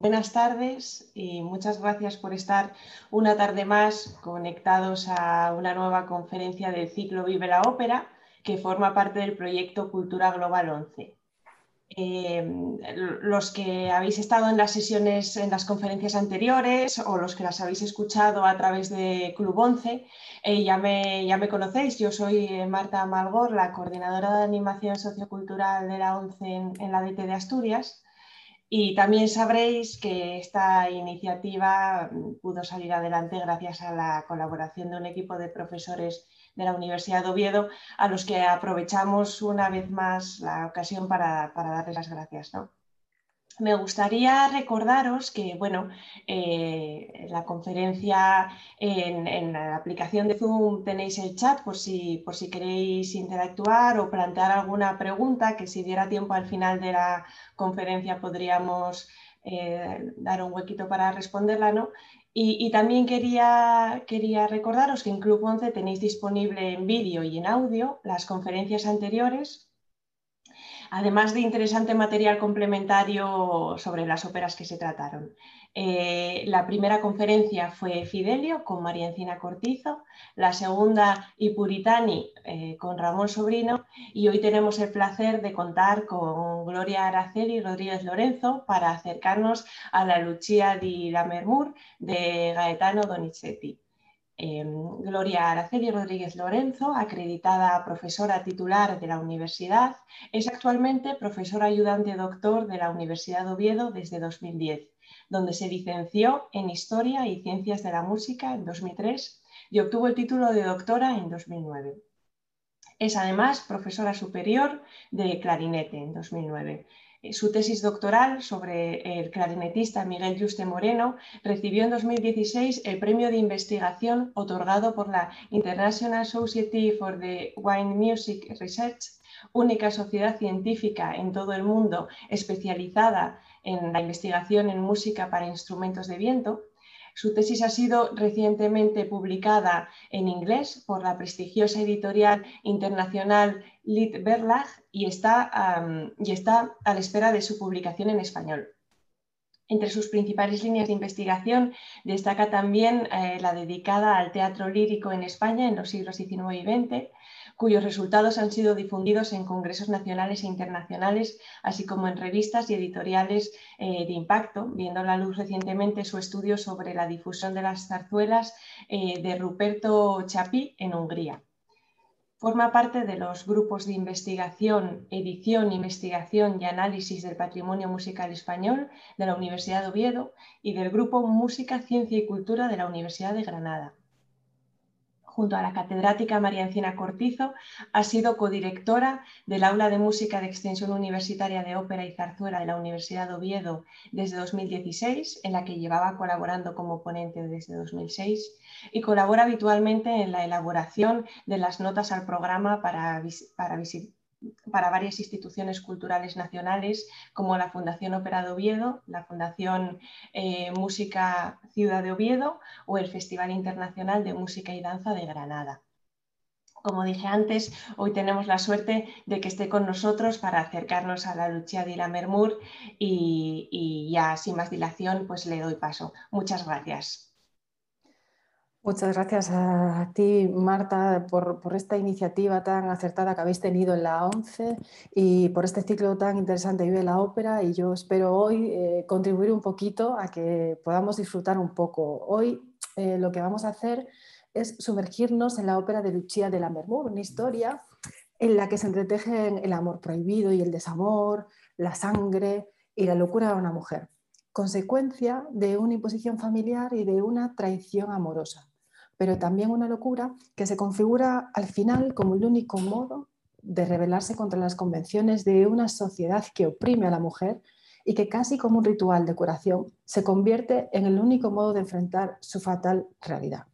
Buenas tardes y muchas gracias por estar una tarde más conectados a una nueva conferencia del ciclo Vive la Ópera que forma parte del proyecto Cultura Global 11. Eh, los que habéis estado en las sesiones, en las conferencias anteriores o los que las habéis escuchado a través de Club 11, eh, ya, me, ya, me, conocéis. Yo soy eh, Marta Malgor, la coordinadora de animación sociocultural de la 11 en, en la DT de Asturias. Y también sabréis que esta iniciativa mm, pudo salir adelante gracias a la colaboración de un equipo de profesores de la Universidad de Oviedo, a los que aprovechamos una vez más la ocasión para, darles las gracias. Me gustaría recordaros que, bueno, eh, la conferencia en, la aplicación de Zoom tenéis el chat por si, por si queréis interactuar o plantear alguna pregunta que si diera tiempo al final de la conferencia podríamos eh, dar un huequito para responderla, ¿no? Y, también quería, quería, recordaros que en Club 11 tenéis disponible en vídeo y en audio las conferencias anteriores además de interesante material complementario sobre las óperas que se trataron. Eh, la primera conferencia fue Fidelio con María Encina Cortizo, la segunda Ipuritani eh, con Ramón Sobrino y hoy tenemos el placer de contar con Gloria Araceli Rodríguez Lorenzo para acercarnos a la Lucia di la Mermur de Gaetano Donizetti. Em, Gloria Araceli Rodríguez Lorenzo, acreditada profesora titular de la universidad, es actualmente profesora ayudante doctor de la Universidad de Oviedo desde 2010, donde se licenció en Historia y Ciencias de la Música en 2003 y obtuvo el título de doctora en 2009. Es además profesora superior de clarinete en 2009 eh, su tesis doctoral sobre el clarinetista Miguel Juste Moreno recibió en 2016 el premio de investigación otorgado por la International Society for the Wine Music Research, única sociedad científica en todo el mundo especializada en la investigación en música para instrumentos de viento, su tesis ha sido recientemente publicada en inglés por la prestigiosa editorial internacional Lit Verlag y está, y está a la espera de su publicación en español. Entre sus principales líneas de investigación destaca también eh, la dedicada al teatro lírico en España en los siglos XIX y XX, cuyos resultados han sido difundidos en congresos nacionales e internacionales, así como en revistas y editoriales eh, de impacto, viendo la luz recientemente su estudio sobre la difusión de las zarzuelas eh, de Ruperto Chapí en Hungría. Forma parte de los grupos de investigación, edición, investigación y análisis del patrimonio musical español de la Universidad de Oviedo y del grupo Música, Ciencia y Cultura de la Universidad de Granada junto a la catedrática María Encina Cortizo, ha sido codirectora del Aula de Música de Extensión Universitaria de Ópera y Zarzuela de la Universidad de Oviedo desde 2016, en la que llevaba colaborando como ponente desde 2006, y colabora habitualmente en la elaboración de las notas al programa para, para, para varias instituciones culturales nacionales como la Fundación Ópera de Oviedo, la Fundación eh, Música Ciudad de Oviedo o el Festival Internacional de Música y Danza de Granada. Como dije antes, hoy tenemos la suerte de que esté con nosotros para acercarnos a la Lucia de la Mermur y, y ya sin más dilación pues le doy paso. Muchas gracias. Muchas gracias a ti, Marta, por, esta iniciativa tan acertada que habéis tenido en la ONCE y por este ciclo tan interesante Vive la Ópera. Y yo espero hoy eh, contribuir un poquito a que podamos disfrutar un poco. Hoy eh, lo que vamos a hacer es sumergirnos en la ópera de Lucia de la Mermur, una historia en la que se entretejen el amor prohibido y el desamor, la sangre y la locura de una mujer consecuencia de una imposición familiar y de una traición amorosa pero también una locura que se configura al final como el único modo de rebelarse contra las convenciones de una sociedad que oprime a la mujer y que casi como un ritual de curación se convierte en el único modo de enfrentar su fatal realidad.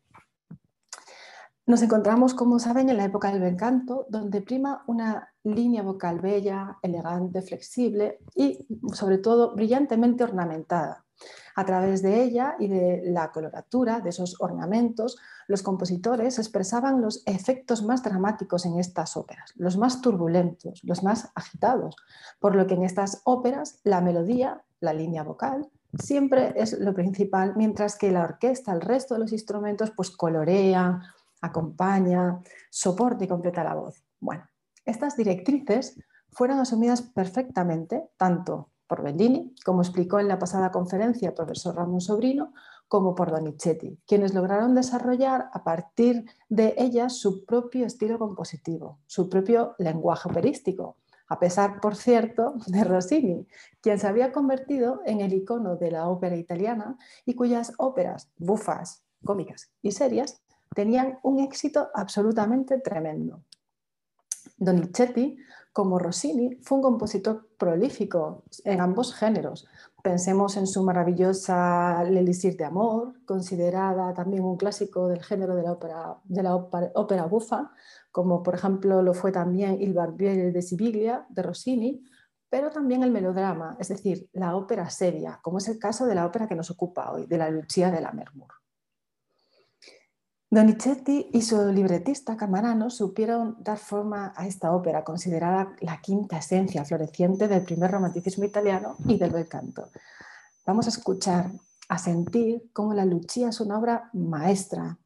Nos encontramos, como saben, en la época del encanto, donde prima una línea vocal bella, elegante, flexible y, sobre todo, brillantemente ornamentada. A través de ella y de la coloratura de esos ornamentos, los compositores expresaban los efectos más dramáticos en estas óperas, los más turbulentos, los más agitados, por lo que en estas óperas la melodía, la línea vocal, siempre es lo principal, mientras que la orquesta, el resto de los instrumentos, pues colorea, acompaña, soporta y completa la voz. Bueno, estas directrices fueron asumidas perfectamente tanto por Bellini, como explicó en la pasada conferencia el profesor Ramón Sobrino, como por Donizetti, quienes lograron desarrollar a partir de ellas su propio estilo compositivo, su propio lenguaje operístico, a pesar, por cierto, de Rossini, quien se había convertido en el icono de la ópera italiana y cuyas óperas bufas, cómicas y serias tenían un éxito absolutamente tremendo. Donizetti como Rossini, fue un compositor prolífico en ambos géneros. Pensemos en su maravillosa L'Elixir de Amor, considerada también un clásico del género de la ópera, ópera, bufa, como por ejemplo lo fue también Il Barbiere de Siviglia de Rossini, pero también el melodrama, es decir, la ópera seria, como es el caso de la ópera que nos ocupa hoy, de la Lucia de la Mermur. Donizetti y su libretista Camarano supieron dar forma a esta ópera, considerada la quinta esencia floreciente del primer romanticismo italiano y del bel canto. Vamos a escuchar, a sentir cómo la Lucia es una obra maestra,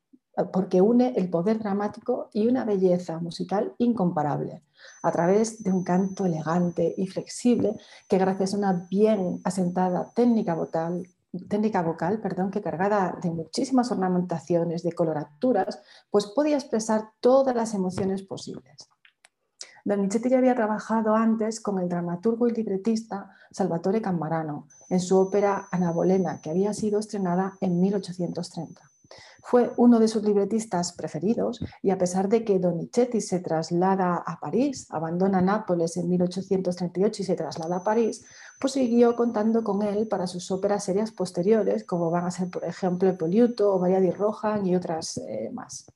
porque une el poder dramático y una belleza musical incomparable, a través de un canto elegante y flexible que gracias a una bien asentada técnica vocal técnica vocal, perdón, que cargada de muchísimas ornamentaciones, de coloraturas, pues podía expresar todas las emociones posibles. Donizetti ya había trabajado antes con el dramaturgo y libretista Salvatore Cammarano en su ópera Ana Bolena, que había sido estrenada en 1830. Fue uno de sus libretistas preferidos y a pesar de que Donizetti se traslada a París, abandona Nápoles en 1838 y se traslada a París, pues siguió contando con él para sus óperas serias posteriores, como van a ser, por ejemplo, El Poliuto o di Rohan y otras eh, más.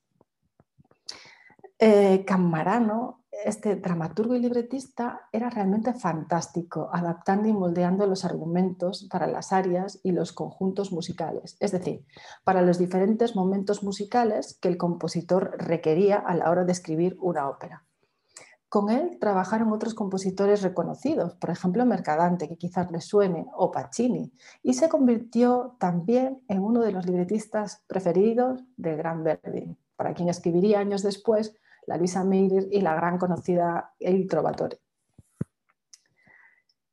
Eh, Cammarano este dramaturgo y libretista era realmente fantástico, adaptando y moldeando los argumentos para las áreas y los conjuntos musicales, es decir, para los diferentes momentos musicales que el compositor requería a la hora de escribir una ópera. Con él trabajaron otros compositores reconocidos, por ejemplo Mercadante, que quizás le suene, o Pacini, y se convirtió también en uno de los libretistas preferidos de Gran Verdi, para quien escribiría años después la Luisa Meyer y la gran conocida El Trovatore.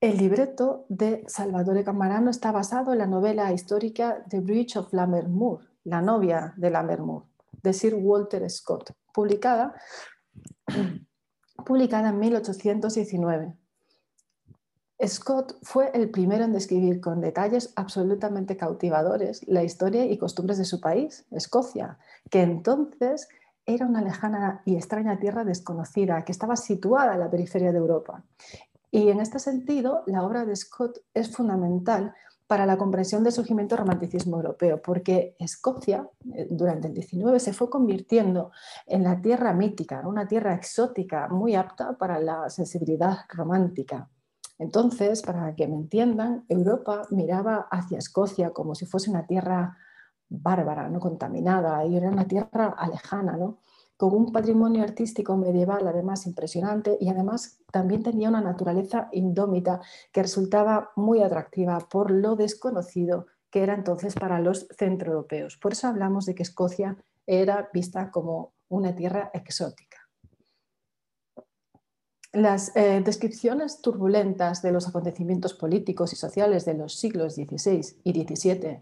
El libreto de Salvatore Camarano está basado en la novela histórica The Bridge of Lammermoor, La novia de Lammermoor, de Sir Walter Scott, publicada, publicada en 1819. Scott fue el primero en describir con detalles absolutamente cautivadores la historia y costumbres de su país, Escocia, que entonces era una lejana y extraña tierra desconocida que estaba situada en la periferia de Europa. Y en este sentido, la obra de Scott es fundamental para la comprensión del surgimiento del romanticismo europeo, porque Escocia eh, durante el XIX se fue convirtiendo en la tierra mítica, una tierra exótica muy apta para la sensibilidad romántica. Entonces, para que me entiendan, Europa miraba hacia Escocia como si fuese una tierra bárbara, no contaminada, y era una tierra alejana, ¿no? con un patrimonio artístico medieval además impresionante y además también tenía una naturaleza indómita que resultaba muy atractiva por lo desconocido que era entonces para los centroeuropeos. Por eso hablamos de que Escocia era vista como una tierra exótica. Las eh, descripciones turbulentas de los acontecimientos políticos y sociales de los siglos XVI y XVII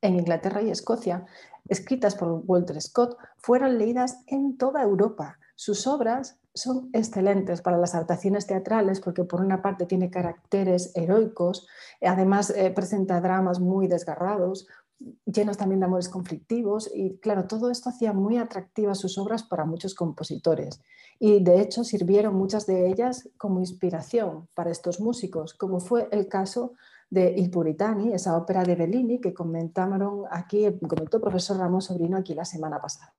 en Inglaterra y Escocia, escritas por Walter Scott, fueron leídas en toda Europa. Sus obras son excelentes para las adaptaciones teatrales porque por una parte tiene caracteres heroicos, además eh, presenta dramas muy desgarrados, llenos también de amores conflictivos y claro, todo esto hacía muy atractivas sus obras para muchos compositores y de hecho sirvieron muchas de ellas como inspiración para estos músicos, como fue el caso de Il Puritani, esa ópera de Bellini que comentaron aquí, comentó el profesor Ramón Sobrino aquí la semana pasada.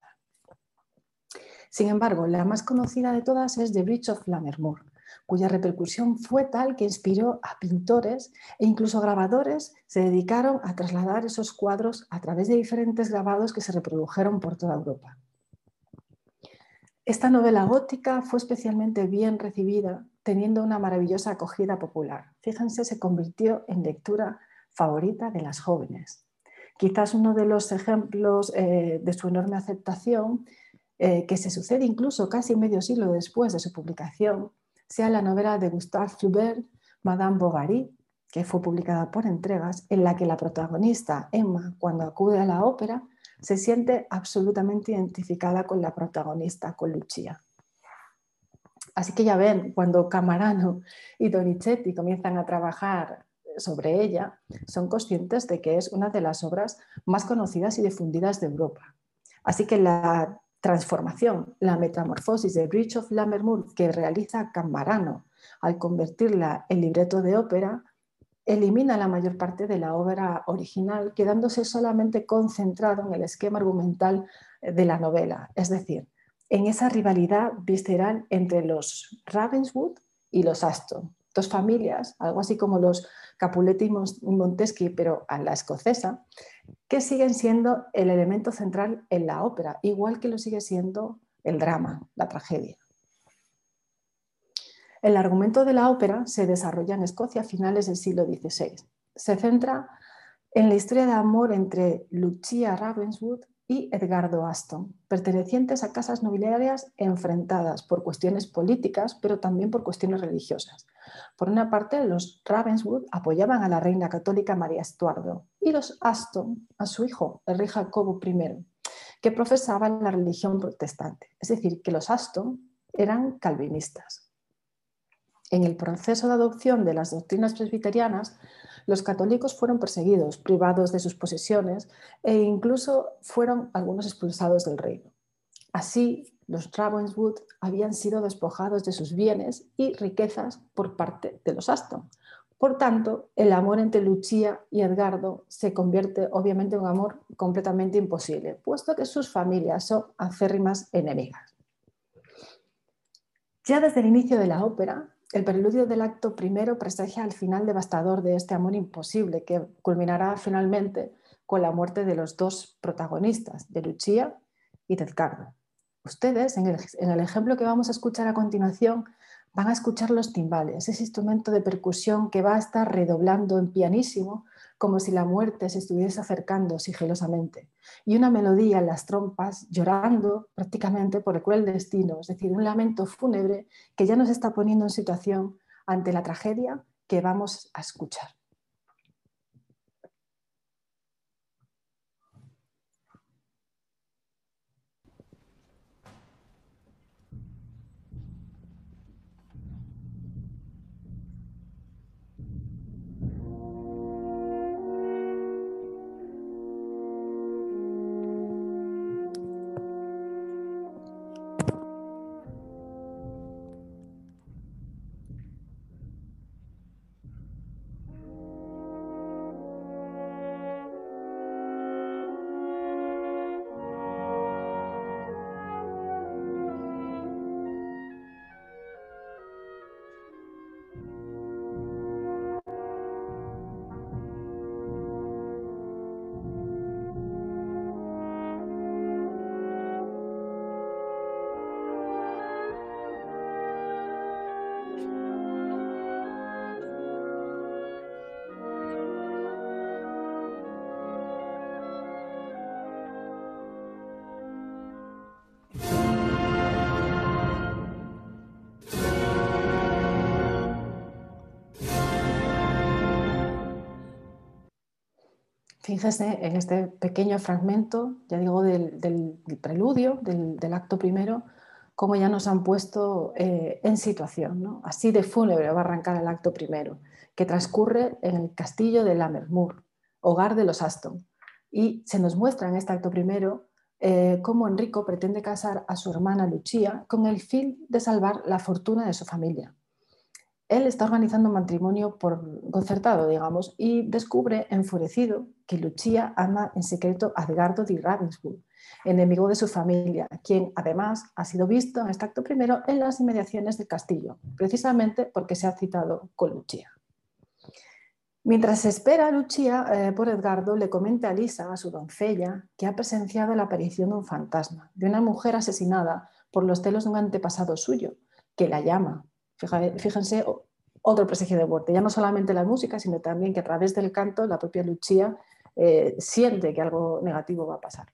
Sin embargo, la más conocida de todas es The Bridge of Lammermoor, cuya repercusión fue tal que inspiró a pintores e incluso grabadores se dedicaron a trasladar esos cuadros a través de diferentes grabados que se reprodujeron por toda Europa. Esta novela gótica fue especialmente bien recibida, teniendo una maravillosa acogida popular. Fíjense, se convirtió en lectura favorita de las jóvenes. Quizás uno de los ejemplos eh, de su enorme aceptación, eh, que se sucede incluso casi medio siglo después de su publicación, sea la novela de Gustave Flaubert, Madame Bovary, que fue publicada por entregas, en la que la protagonista, Emma, cuando acude a la ópera, se siente absolutamente identificada con la protagonista, con Lucia. Así que ya ven, cuando Camarano y Donizetti comienzan a trabajar sobre ella, son conscientes de que es una de las obras más conocidas y difundidas de Europa. Así que la transformación, la metamorfosis de Bridge of Lammermoor que realiza Camarano al convertirla en libreto de ópera, elimina la mayor parte de la obra original, quedándose solamente concentrado en el esquema argumental de la novela, es decir, en esa rivalidad visceral entre los Ravenswood y los Aston, dos familias, algo así como los Capuletti y Montesquieu, pero a la escocesa, que siguen siendo el elemento central en la ópera, igual que lo sigue siendo el drama, la tragedia. El argumento de la ópera se desarrolla en Escocia a finales del siglo XVI. Se centra en la historia de amor entre Lucia Ravenswood y Edgardo Aston, pertenecientes a casas nobiliarias enfrentadas por cuestiones políticas, pero también por cuestiones religiosas. Por una parte, los Ravenswood apoyaban a la reina católica María Estuardo y los Aston a su hijo, el rey Jacobo I, que profesaba la religión protestante. Es decir, que los Aston eran calvinistas. En el proceso de adopción de las doctrinas presbiterianas, los católicos fueron perseguidos, privados de sus posesiones e incluso fueron algunos expulsados del reino. Así, los Ravenswood habían sido despojados de sus bienes y riquezas por parte de los Aston. Por tanto, el amor entre Lucia y Edgardo se convierte obviamente en un amor completamente imposible, puesto que sus familias son acérrimas enemigas. Ya desde el inicio de la ópera, el preludio del acto primero presagia el final devastador de este amor imposible que culminará finalmente con la muerte de los dos protagonistas, de Lucia y de Edgardo. Ustedes, en el, ejemplo que vamos a escuchar a continuación, van a escuchar los timbales, ese instrumento de percusión que va a estar redoblando en pianísimo como si la muerte se estuviese acercando sigilosamente, y una melodía en las trompas llorando prácticamente por el cruel destino, es decir, un lamento fúnebre que ya nos está poniendo en situación ante la tragedia que vamos a escuchar. Fíjese en este pequeño fragmento, ya digo, del, preludio, del, acto primero, cómo ya nos han puesto eh, en situación. Así de fúnebre va a arrancar el acto primero, que transcurre en el castillo de Lammermoor, hogar de los Aston. Y se nos muestra en este acto primero eh, cómo Enrico pretende casar a su hermana Lucia con el fin de salvar la fortuna de su familia él está organizando un matrimonio por concertado, digamos, y descubre, enfurecido, que Lucia ama en secreto a Edgardo de Ravenswood, enemigo de su familia, quien además ha sido visto en este acto primero en las inmediaciones del castillo, precisamente porque se ha citado con Lucia. Mientras espera Lucia eh, por Edgardo, le comenta a Lisa, a su doncella, que ha presenciado la aparición de un fantasma, de una mujer asesinada por los celos de un antepasado suyo, que la llama Fíjense otro presagio de muerte. Ya no solamente la música, sino también que a través del canto la propia Lucía eh, siente que algo negativo va a pasar.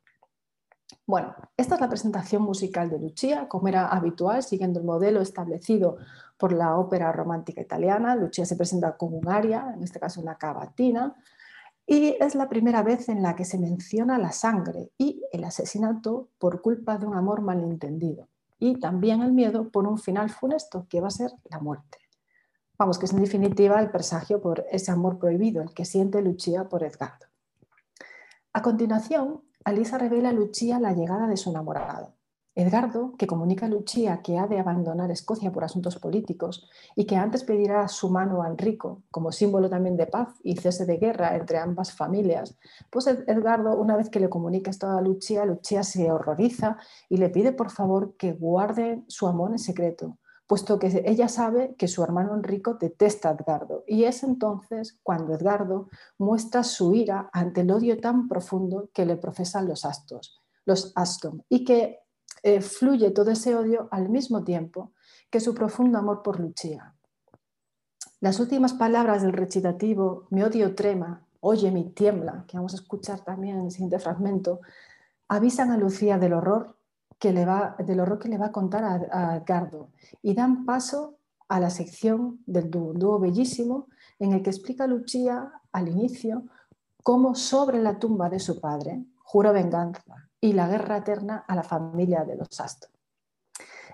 Bueno, esta es la presentación musical de Lucia, como era habitual, siguiendo el modelo establecido por la ópera romántica italiana. Lucia se presenta con un aria, en este caso una cavatina, y es la primera vez en la que se menciona la sangre y el asesinato por culpa de un amor malentendido, y también el miedo por un final funesto, que va a ser la muerte. Vamos, que es en definitiva el presagio por ese amor prohibido, el que siente Lucia por Edgardo. A continuación, Alisa revela a Lucia la llegada de su enamorado. Edgardo, que comunica a Lucia que ha de abandonar Escocia por asuntos políticos y que antes pedirá su mano a Enrico como símbolo también de paz y cese de guerra entre ambas familias, pues Edgardo, una vez que le comunica esto a Lucia, Lucia se horroriza y le pide por favor que guarde su amor en secreto, puesto que ella sabe que su hermano Enrico detesta a Edgardo. Y es entonces cuando Edgardo muestra su ira ante el odio tan profundo que le profesan los Astos, los Aston, y que eh, fluye todo ese odio al mismo tiempo que su profundo amor por Lucia. Las últimas palabras del recitativo, mi odio trema, oye mi tiembla, que vamos a escuchar también en el siguiente fragmento, avisan a Lucía del horror que le va, del horror que le va a contar a, Edgardo y dan paso a la sección del dúo, un dúo bellísimo en el que explica Lucía al inicio cómo sobre la tumba de su padre juró venganza y la guerra eterna a la familia de los Astor.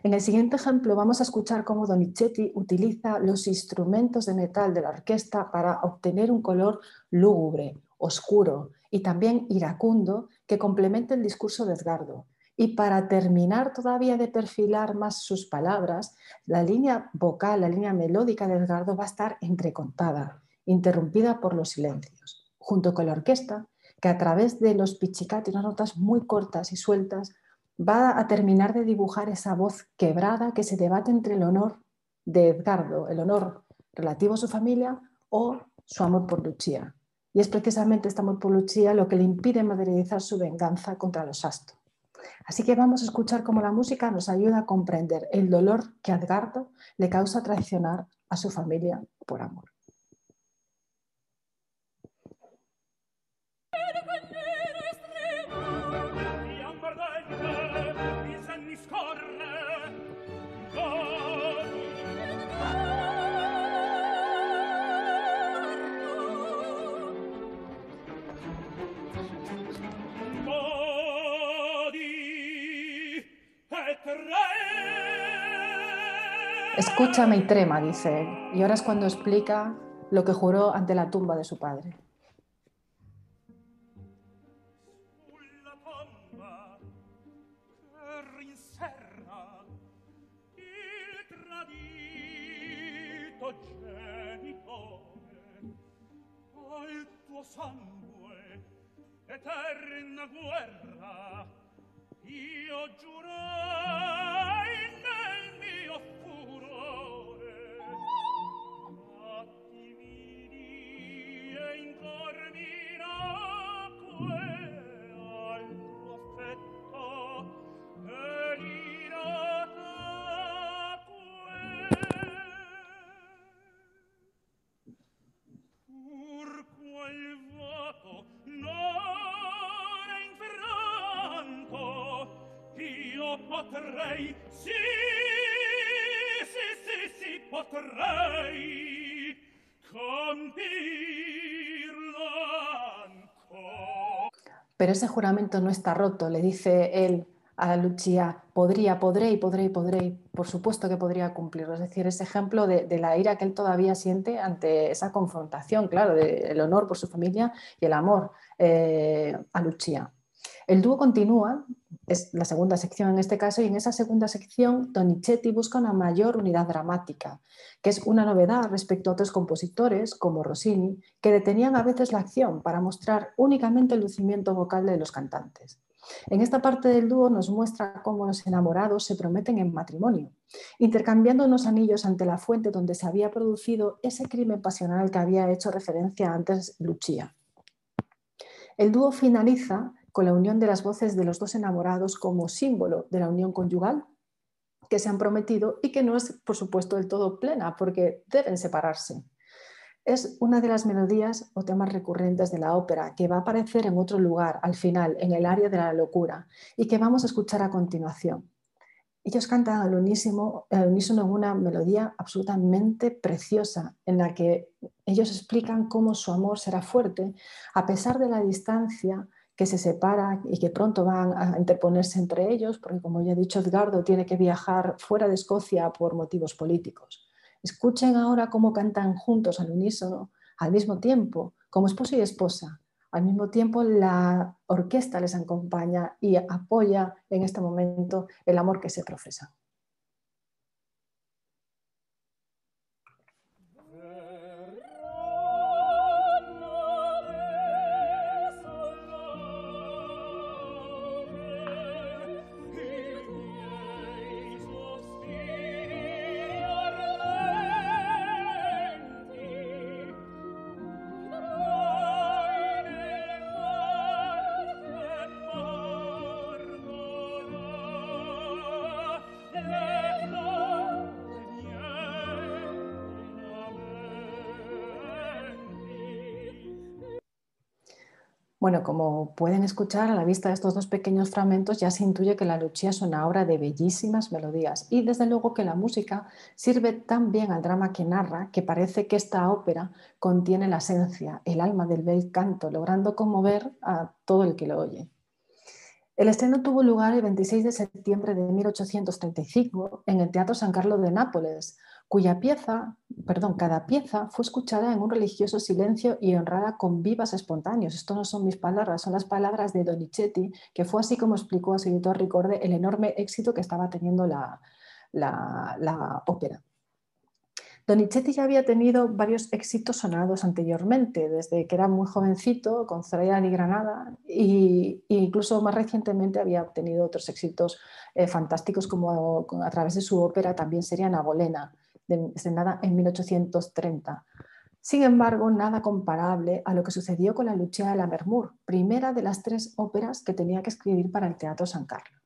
En el siguiente ejemplo vamos a escuchar cómo Donizetti utiliza los instrumentos de metal de la orquesta para obtener un color lúgubre, oscuro y también iracundo que complementa el discurso de Edgardo, y para terminar todavía de perfilar más sus palabras, la línea vocal, la línea melódica de Edgardo va a estar entrecontada, interrumpida por los silencios, junto con la orquesta, que a través de los pichicati, unas notas muy cortas y sueltas, va a terminar de dibujar esa voz quebrada que se debate entre el honor de Edgardo, el honor relativo a su familia o su amor por Lucia. Y es precisamente este amor por Lucia lo que le impide materializar su venganza contra los Astos. Así que vamos a escuchar cómo la música nos ayuda a comprender el dolor que Edgardo le causa traicionar a su familia por amor. Escúchame y trema, dice él. Y ahora es cuando explica lo que juró ante la tumba de su padre. Ese juramento no está roto, le dice él a Lucia, podría, podré y podré y podré, por supuesto que podría cumplirlo. Es decir, ese ejemplo de, la ira que él todavía siente ante esa confrontación, claro, del de honor por su familia y el amor eh, a Lucia. El dúo continúa, es la segunda sección en este caso, y en esa segunda sección Donizetti busca una mayor unidad dramática, que es una novedad respecto a otros compositores, como Rossini, que detenían a veces la acción para mostrar únicamente el lucimiento vocal de los cantantes. En esta parte del dúo nos muestra cómo los enamorados se prometen en matrimonio, intercambiando unos anillos ante la fuente donde se había producido ese crimen pasional que había hecho referencia antes Lucia. El dúo finaliza con la unión de las voces de los dos enamorados como símbolo de la unión conyugal que se han prometido y que no es, por supuesto, del todo plena, porque deben separarse. Es una de las melodías o temas recurrentes de la ópera que va a aparecer en otro lugar, al final, en el área de la locura, y que vamos a escuchar a continuación. Ellos cantan al unísono, al unísono una melodía absolutamente preciosa, en la que ellos explican cómo su amor será fuerte, a pesar de la distancia que se separa y que pronto van a interponerse entre ellos, porque como ya he dicho, Edgardo tiene que viajar fuera de Escocia por motivos políticos. Escuchen ahora cómo cantan juntos al unísono, al mismo tiempo, como esposo y esposa. Al mismo tiempo, la orquesta les acompaña y apoya en este momento el amor que se profesa. Bueno, como pueden escuchar, a la vista de estos dos pequeños fragmentos ya se intuye que la Lucia es una obra de bellísimas melodías y desde luego que la música sirve tan bien al drama que narra que parece que esta ópera contiene la esencia, el alma del bel canto, logrando conmover a todo el que lo oye. El estreno tuvo lugar el 26 de septiembre de 1835 en el Teatro San Carlos de Nápoles, cuya pieza, perdón, cada pieza fue escuchada en un religioso silencio y honrada con vivas espontáneos. Esto no son mis palabras, son las palabras de Donizetti, que fue así como explicó a editor Ricorde el enorme éxito que estaba teniendo la, la, ópera. Donizetti ya había tenido varios éxitos sonados anteriormente, desde que era muy jovencito, con Zoraida y Granada, e incluso más recientemente había obtenido otros éxitos eh, fantásticos como a, través de su ópera también sería Nabolena en 1830. Sin embargo, nada comparable a lo que sucedió con la Lucia de la Mermur, primera de las tres óperas que tenía que escribir para el Teatro San Carlos.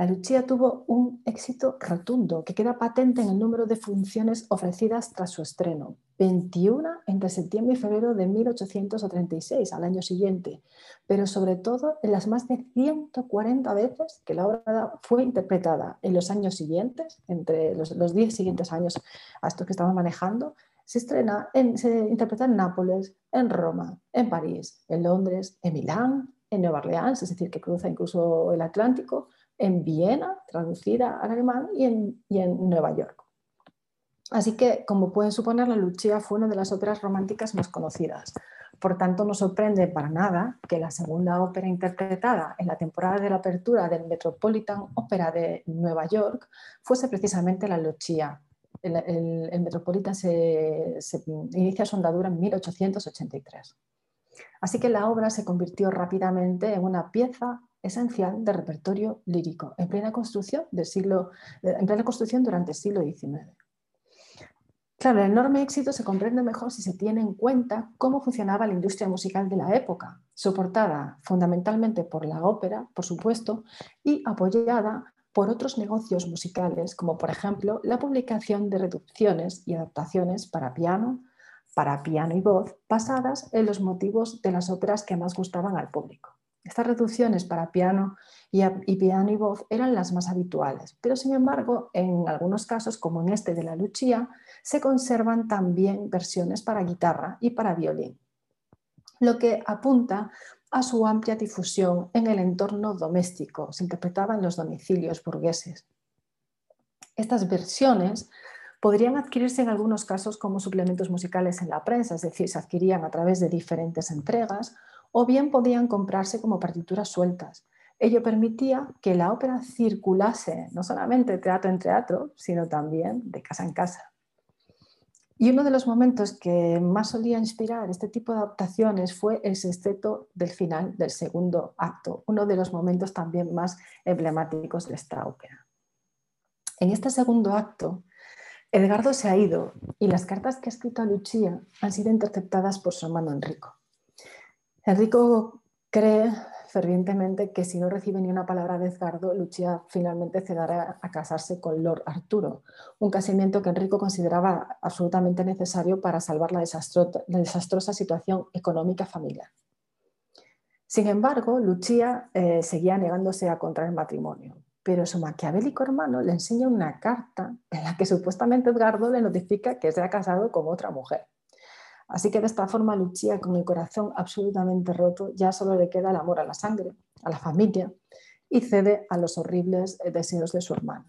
La Lucia tuvo un éxito rotundo que queda patente en el número de funciones ofrecidas tras su estreno, 21 entre septiembre y febrero de 1836, al año siguiente, pero sobre todo en las más de 140 veces que la obra fue interpretada en los años siguientes, entre los, 10 siguientes años a estos que estamos manejando, se, estrena se interpreta en Nápoles, en Roma, en París, en Londres, en Milán, en Nueva Orleans, es decir, que cruza incluso el Atlántico, en Viena, traducida al alemán, y en, Nueva York. Así que, como pueden suponer, la Lucia fue una de las óperas románticas más conocidas. Por tanto, no sorprende para nada que la segunda ópera interpretada en la temporada de la apertura del Metropolitan Opera de Nueva York fuese precisamente la Lucia. El, Metropolitan se, se inicia su andadura en 1883. Así que la obra se convirtió rápidamente en una pieza esencial de repertorio lírico en plena construcción, del siglo, en plena construcción durante el siglo XIX. Claro, el enorme éxito se comprende mejor si se tiene en cuenta cómo funcionaba la industria musical de la época, soportada fundamentalmente por la ópera, por supuesto, y apoyada por otros negocios musicales, como por ejemplo la publicación de reducciones y adaptaciones para piano, para piano y voz, basadas en los motivos de las óperas que más gustaban al público. Estas reducciones para piano y, piano y voz eran las más habituales, pero sin embargo, en algunos casos, como en este de la Lucia, se conservan también versiones para guitarra y para violín, lo que apunta a su amplia difusión en el entorno doméstico, se interpretaba en los domicilios burgueses. Estas versiones podrían adquirirse en algunos casos como suplementos musicales en la prensa, es decir, se adquirían a través de diferentes entregas o bien podían comprarse como partituras sueltas. Ello permitía que la ópera circulase no solamente teatro en teatro, sino también de casa en casa. Y uno de los momentos que más solía inspirar este tipo de adaptaciones fue el sexteto del final del segundo acto, uno de los momentos también más emblemáticos de esta ópera. En este segundo acto, Edgardo se ha ido y las cartas que ha escrito a Lucia han sido interceptadas por su hermano Enrico. Enrico cree fervientemente que si no recibe ni una palabra de Edgardo, Lucia finalmente cederá a casarse con Lord Arturo, un casamiento que Enrico consideraba absolutamente necesario para salvar la, desastrosa situación económica familiar. Sin embargo, Lucia eh, seguía negándose a contraer matrimonio, pero su maquiavélico hermano le enseña una carta en la que supuestamente Edgardo le notifica que se ha casado con otra mujer. Así que de esta forma Lucia, con el corazón absolutamente roto, ya solo le queda el amor a la sangre, a la familia, y cede a los horribles deseos de su hermano.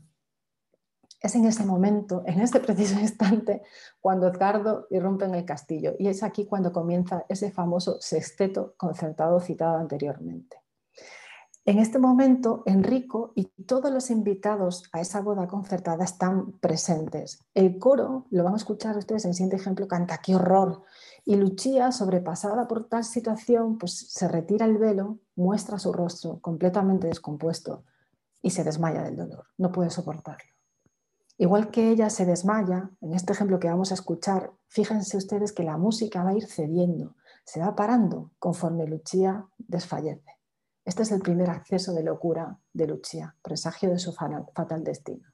Es en ese momento, en este preciso instante, cuando Edgardo irrumpe en el castillo, y es aquí cuando comienza ese famoso sexteto concertado citado anteriormente. En este momento, Enrico y todos los invitados a esa boda concertada están presentes. El coro, lo van a escuchar ustedes en el siguiente ejemplo, canta ¡qué horror! Y Lucia, sobrepasada por tal situación, pues se retira el velo, muestra su rostro completamente descompuesto y se desmaya del dolor, no puede soportarlo. Igual que ella se desmaya, en este ejemplo que vamos a escuchar, fíjense ustedes que la música va a ir cediendo, se va parando conforme Lucia desfallece. Este es el primer acceso de locura de Lucia, presagio de su fatal destino.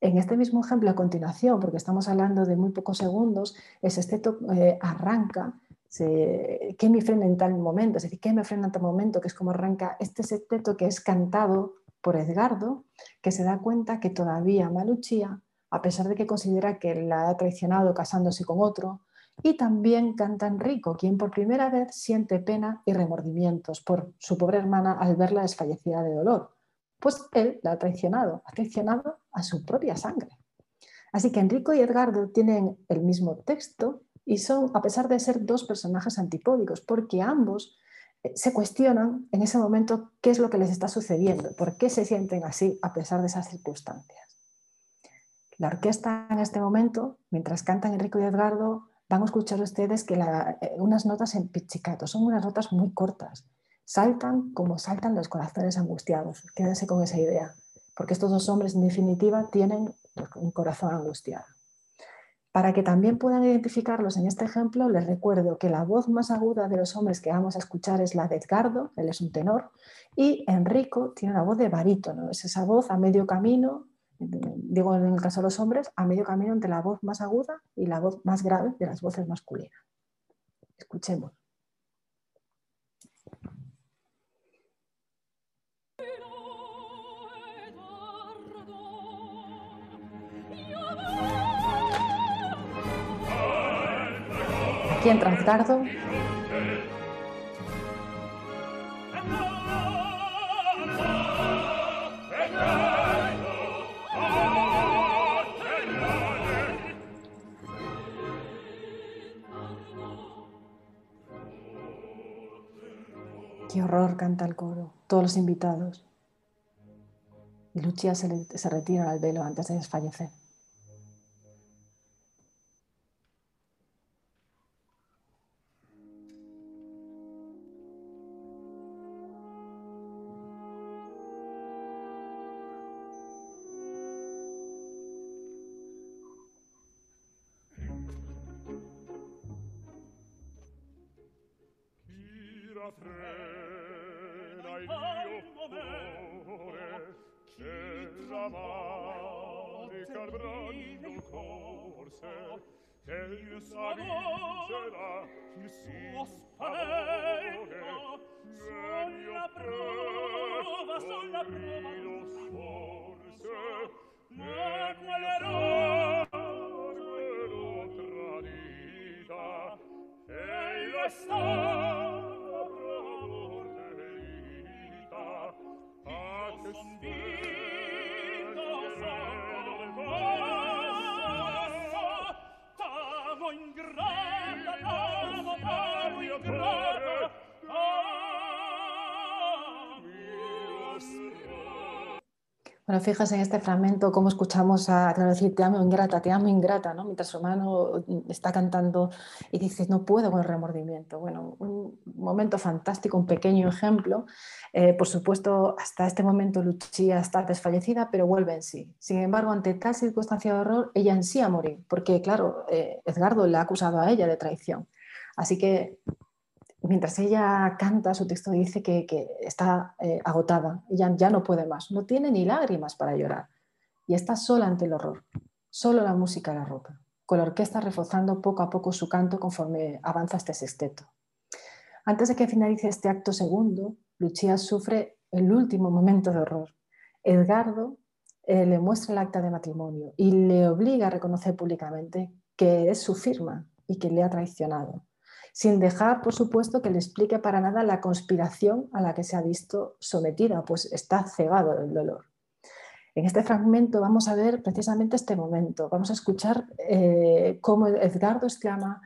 En este mismo ejemplo, a continuación, porque estamos hablando de muy pocos segundos, ese esteto eh, arranca, ¿qué me frena en tal momento? Es decir, ¿qué me frena en tal momento? Que es como arranca este sexteto que es cantado por Edgardo, que se da cuenta que todavía ama a Lucia, a pesar de que considera que la ha traicionado casándose con otro, y también canta Enrico, quien por primera vez siente pena y remordimientos por su pobre hermana al verla desfallecida de dolor. Pues él la ha traicionado, ha traicionado a su propia sangre. Así que Enrico y Edgardo tienen el mismo texto y son, a pesar de ser dos personajes antipódicos, porque ambos eh, se cuestionan en ese momento qué es lo que les está sucediendo, por qué se sienten así a pesar de esas circunstancias. La orquesta en este momento, mientras cantan Enrico y Edgardo, van a escuchar ustedes que eh, unas notas en pizzicato, son unas notas muy cortas, saltan como saltan los corazones angustiados. Quédense con esa idea, porque estos dos hombres en definitiva tienen un corazón angustiado. Para que también puedan identificarlos en este ejemplo, les recuerdo que la voz más aguda de los hombres que vamos a escuchar es la de Edgardo, él es un tenor, y Enrico tiene una voz de barítono, es esa voz a medio camino digo en el caso de los hombres, a medio camino entre la voz más aguda y la voz más grave de las voces masculinas. Escuchemos. Aquí entra Edgardo Qué horror, canta el coro, todos los invitados. Y Lucia se, se retira al velo antes de desfallecer. forse che il suo vincerà il suo spavento sulla prova sulla prova. lo forse ne quell'errore l'ho tradita e io sta Bueno, fíjese en este fragmento cómo escuchamos a decir te amo ingrata, te amo ingrata, ¿no? mientras su hermano está cantando y dice no puedo con el remordimiento. Bueno, un momento fantástico, un pequeño ejemplo. Eh, por supuesto, hasta este momento Lucía está desfallecida, pero vuelve en sí. Sin embargo, ante tal circunstancia de horror, ella en sí a morir, porque claro, eh, Edgardo le ha acusado a ella de traición. Así que mientras ella canta, su texto dice que, está eh, agotada, ella ya no puede más, no tiene ni lágrimas para llorar y está sola ante el horror. Solo la música la ropa, con la orquesta reforzando poco a poco su canto conforme avanza este sexteto. Antes de que finalice este acto segundo, Lucia sufre el último momento de horror. Edgardo eh, le muestra el acta de matrimonio y le obliga a reconocer públicamente que es su firma y que le ha traicionado sin dejar, por supuesto, que le explique para nada la conspiración a la que se ha visto sometida, pues está cegado del dolor. En este fragmento vamos a ver precisamente este momento, vamos a escuchar eh, cómo Edgardo exclama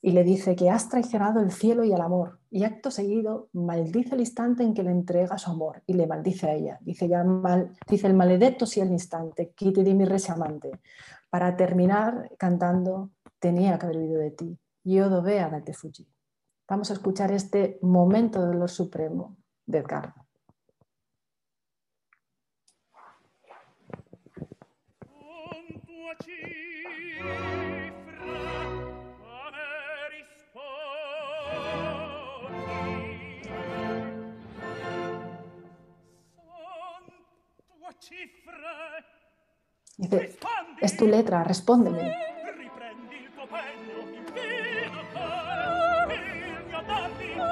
y le dice que has traicionado el cielo y el amor, y acto seguido maldice el instante en que le entrega su amor y le maldice a ella. Dice, ya mal, dice el maledetto si el instante, quite di mi amante, para terminar cantando, tenía que haber vivido de ti, yo dovea da te Fuji. Vamos a escuchar este momento de dolor supremo de Edgardo. Dice, es tu letra, respóndeme.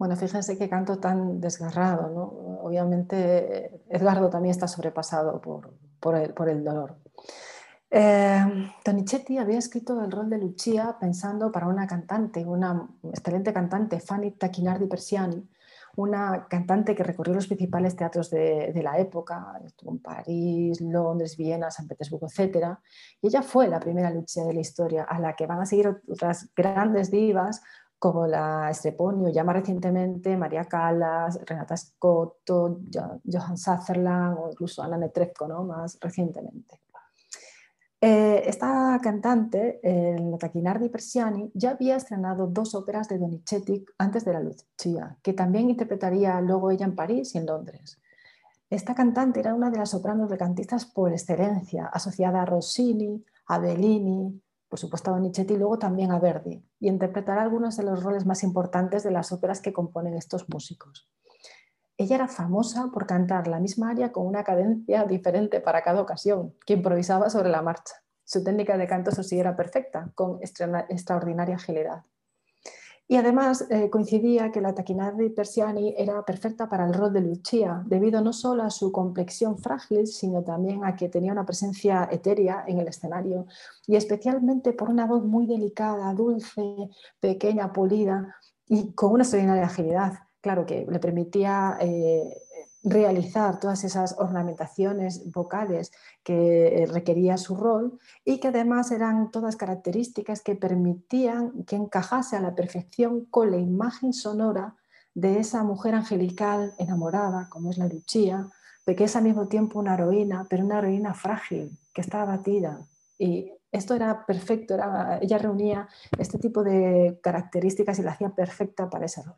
Bueno, fíjense qué canto tan desgarrado, ¿no? Obviamente Edgardo también está sobrepasado por, el, dolor. Eh, había escrito el rol de Lucia pensando para una cantante, una excelente cantante, Fanny Tacchinardi Persiani, una cantante que recorrió los principales teatros de, la época, estuvo en París, Londres, Viena, San Petersburgo, etc. Y ella fue la primera Lucia de la historia, a la que van a seguir otras grandes divas como la Estreponio, ya más recientemente María Callas, Renata Scotto, Johan Sutherland o incluso Anna Netrebko, ¿no? más recientemente. Eh, esta cantante, la Tacchinardi Persiani, ya había estrenado dos óperas de Donizetti antes de la Lucia, que también interpretaría luego ella en París y en Londres. Esta cantante era una de las sopranos recantistas por excelencia, asociada a Rossini, a Bellini, por supuesto a Donizetti y luego también a Verdi, y interpretará algunos de los roles más importantes de las óperas que componen estos músicos. Ella era famosa por cantar la misma aria con una cadencia diferente para cada ocasión, que improvisaba sobre la marcha. Su técnica de canto, sí, era perfecta, con extraordinaria agilidad. Y además eh, coincidía que la Taquinardi Persiani era perfecta para el rol de Lucia, debido no solo a su complexión frágil, sino también a que tenía una presencia etérea en el escenario y especialmente por una voz muy delicada, dulce, pequeña, pulida y con una extraordinaria agilidad claro, que le permitía eh, realizar todas esas ornamentaciones vocales que eh, requería su rol y que además eran todas características que permitían que encajase a la perfección con la imagen sonora de esa mujer angelical enamorada, como es la Lucia, de que es al mismo tiempo una heroína, pero una heroína frágil, que está abatida. Y esto era perfecto, ella reunía este tipo de características y la hacía perfecta para ese rol.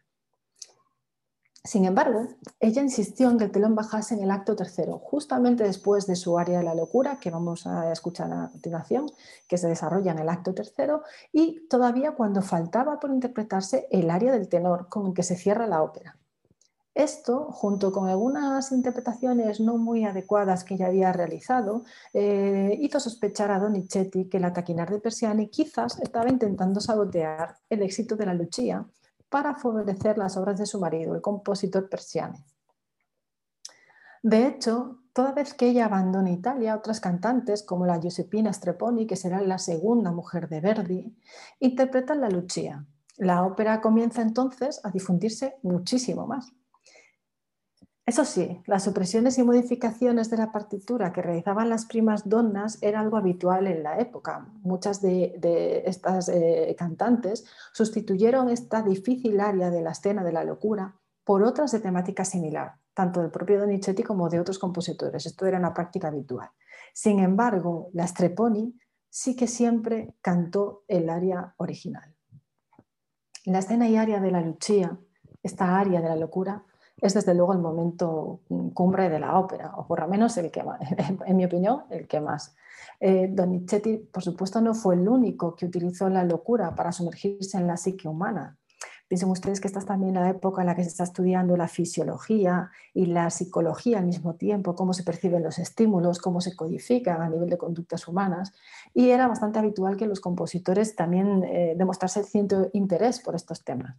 Sin embargo, ella insistió en que el telón bajase en el acto tercero, justamente después de su área de la locura, que vamos a escuchar a continuación, que se desarrolla en el acto tercero, y todavía cuando faltaba por interpretarse el área del tenor con el que se cierra la ópera. Esto, junto con algunas interpretaciones no muy adecuadas que ella había realizado, eh, hizo sospechar a Donizetti que la taquinar de Persiani quizás estaba intentando sabotear el éxito de la Lucia para favorecer las obras de su marido, el compositor persiano. De hecho, toda vez que ella abandona Italia, otras cantantes, como la Giuseppina Streponi, que será la segunda mujer de Verdi, interpretan la Lucia. La ópera comienza entonces a difundirse muchísimo más. Eso sí, las supresiones y modificaciones de la partitura que realizaban las primas donnas era algo habitual en la época. Muchas de, estas eh, cantantes sustituyeron esta difícil área de la escena de la locura por otras de temática similar, tanto del propio Donizetti como de otros compositores. Esto era una práctica habitual. Sin embargo, la Streponi sí que siempre cantó el área original. La escena y área de la Lucia, esta área de la locura, es desde luego el momento cumbre de la ópera, o por lo menos el que en mi opinión, el que más. Eh, Donizetti, por supuesto, no fue el único que utilizó la locura para sumergirse en la psique humana. Piensen ustedes que esta es también la época en la que se está estudiando la fisiología y la psicología al mismo tiempo, cómo se perciben los estímulos, cómo se codifican a nivel de conductas humanas. Y era bastante habitual que los compositores también eh, demostrasen cierto interés por estos temas.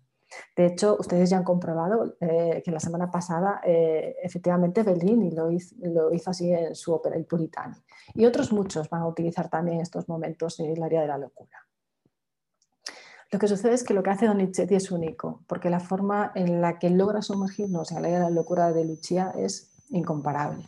De hecho, ustedes ya han comprobado eh, que la semana pasada eh, efectivamente Bellini lo hizo, así en su ópera El Puritani. Y otros muchos van a utilizar también estos momentos en el área de la locura. Lo que sucede es que lo que hace Donizetti es único, porque la forma en la que logra sumergirnos en la área de la locura de Lucia es incomparable.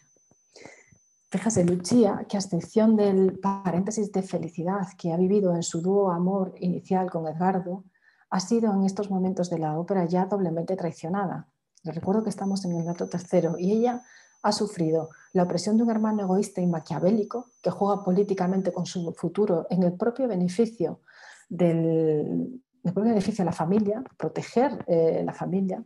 Fíjese, Lucia, que a excepción del paréntesis de felicidad que ha vivido en su dúo amor inicial con Edgardo, ha sido en estos momentos de la ópera ya doblemente traicionada. Les recuerdo que estamos en el dato tercero y ella ha sufrido la opresión de un hermano egoísta y maquiavélico que juega políticamente con su futuro en el propio beneficio del, propio beneficio de la familia, proteger eh, la familia.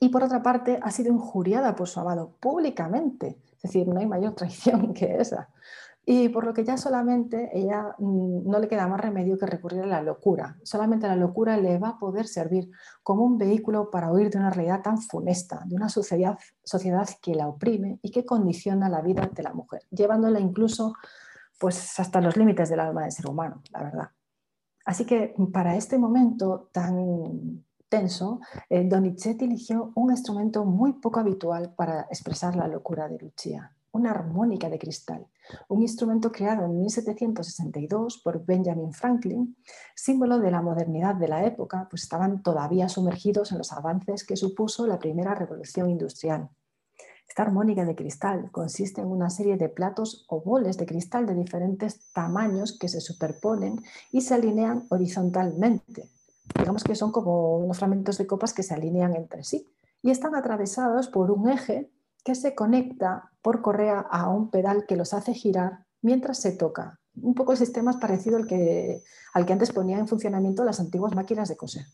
Y por otra parte, ha sido injuriada por su amado públicamente. Es decir, no hay mayor traición que esa y por lo que ya solamente ella mm, no le queda más remedio que recurrir a la locura. Solamente la locura le va a poder servir como un vehículo para huir de una realidad tan funesta, de una sociedad, sociedad que la oprime y que condiciona la vida de la mujer, llevándola incluso pues, hasta los límites del alma del ser humano, la verdad. Así que para este momento tan tenso, eh, Donizetti eligió un instrumento muy poco habitual para expresar la locura de Lucia, una armónica de cristal un instrumento creado en 1762 por Benjamin Franklin, símbolo de la modernidad de la época, pues estaban todavía sumergidos en los avances que supuso la primera revolución industrial. Esta armónica de cristal consiste en una serie de platos o boles de cristal de diferentes tamaños que se superponen y se alinean horizontalmente. Digamos que son como unos fragmentos de copas que se alinean entre sí y están atravesados por un eje que se conecta por correa a un pedal que los hace girar mientras se toca. Un poco el sistema es parecido al que, al que antes ponía en funcionamiento las antiguas máquinas de coser.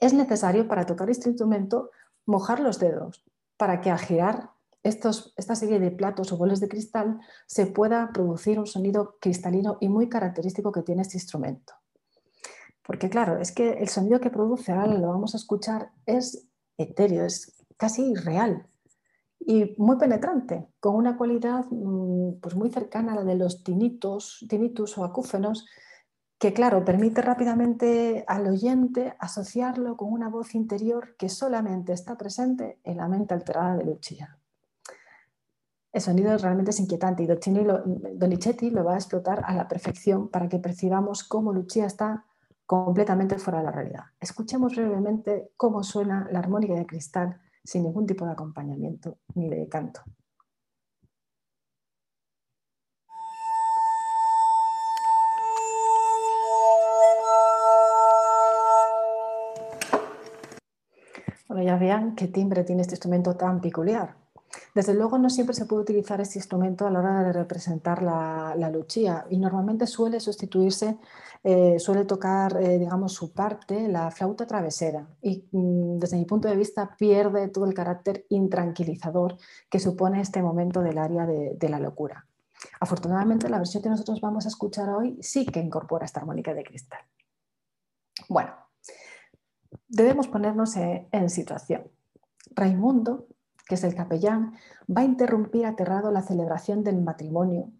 Es necesario para tocar este instrumento mojar los dedos para que al girar estos, esta serie de platos o boles de cristal se pueda producir un sonido cristalino y muy característico que tiene este instrumento. Porque claro, es que el sonido que produce, ahora lo vamos a escuchar, es etéreo, es casi irreal y muy penetrante, con una cualidad mm, pues muy cercana a la de los tinitos, tinnitus o acúfenos, que claro, permite rápidamente al oyente asociarlo con una voz interior que solamente está presente en la mente alterada de Lucia. El sonido realmente es inquietante y Donizetti lo va a explotar a la perfección para que percibamos cómo Lucia está completamente fuera de la realidad. Escuchemos brevemente cómo suena la armónica de cristal sin ningún tipo de acompañamiento ni de canto. Bueno, ya vean qué timbre tiene este instrumento tan peculiar. Desde luego no siempre se puede utilizar este instrumento a la hora de representar la, la luchía y normalmente suele sustituirse eh, suele tocar, eh, digamos, su parte, la flauta travesera, y mm, desde mi punto de vista pierde todo el carácter intranquilizador que supone este momento del área de, la locura. Afortunadamente, la versión que nosotros vamos a escuchar hoy sí que incorpora esta armónica de cristal. Bueno, debemos ponernos en situación. Raimundo, que es el capellán, va a interrumpir aterrado la celebración del matrimonio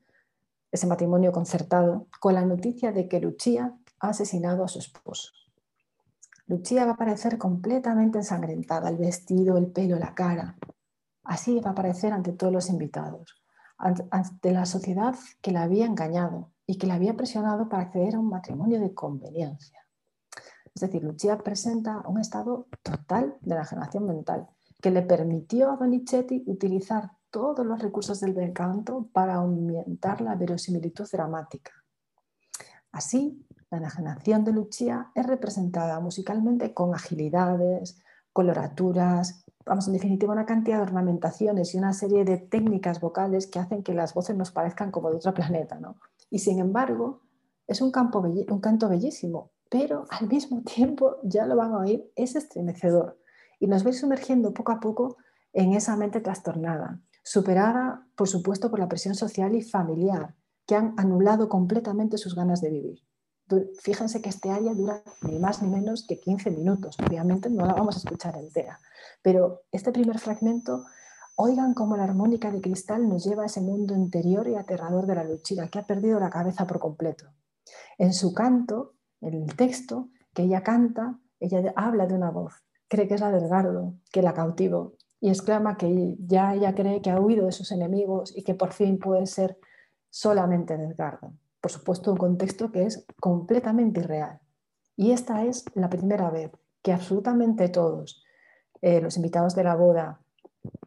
ese matrimonio concertado, con la noticia de que Lucia ha asesinado a su esposo. Lucia va a aparecer completamente ensangrentada, el vestido, el pelo, la cara. Así va a aparecer ante todos los invitados, ante la sociedad que la había engañado y que la había presionado para acceder a un matrimonio de conveniencia. Es decir, Lucia presenta un estado total de la generación mental que le permitió a Donizetti utilizar todos los recursos del bel canto para aumentar la verosimilitud dramática. Así, la enajenación de Lucia es representada musicalmente con agilidades, coloraturas, vamos, en definitiva, una cantidad de ornamentaciones y una serie de técnicas vocales que hacen que las voces nos parezcan como de otro planeta. ¿no? Y sin embargo, es un, campo un canto bellísimo, pero al mismo tiempo, ya lo van a oír, es estremecedor. Y nos va sumergiendo poco a poco en esa mente trastornada, superada, por supuesto, por la presión social y familiar, que han anulado completamente sus ganas de vivir. Fíjense que este área dura ni más ni menos que 15 minutos. Obviamente no la vamos a escuchar entera, pero este primer fragmento, oigan cómo la armónica de cristal nos lleva a ese mundo interior y aterrador de la luchira, que ha perdido la cabeza por completo. En su canto, en el texto que ella canta, ella habla de una voz, cree que es la del Gardo, que la cautivo, y exclama que ya ella cree que ha huido de sus enemigos y que por fin puede ser solamente Edgardo. Por supuesto, un contexto que es completamente irreal. Y esta es la primera vez que absolutamente todos, eh, los invitados de la boda,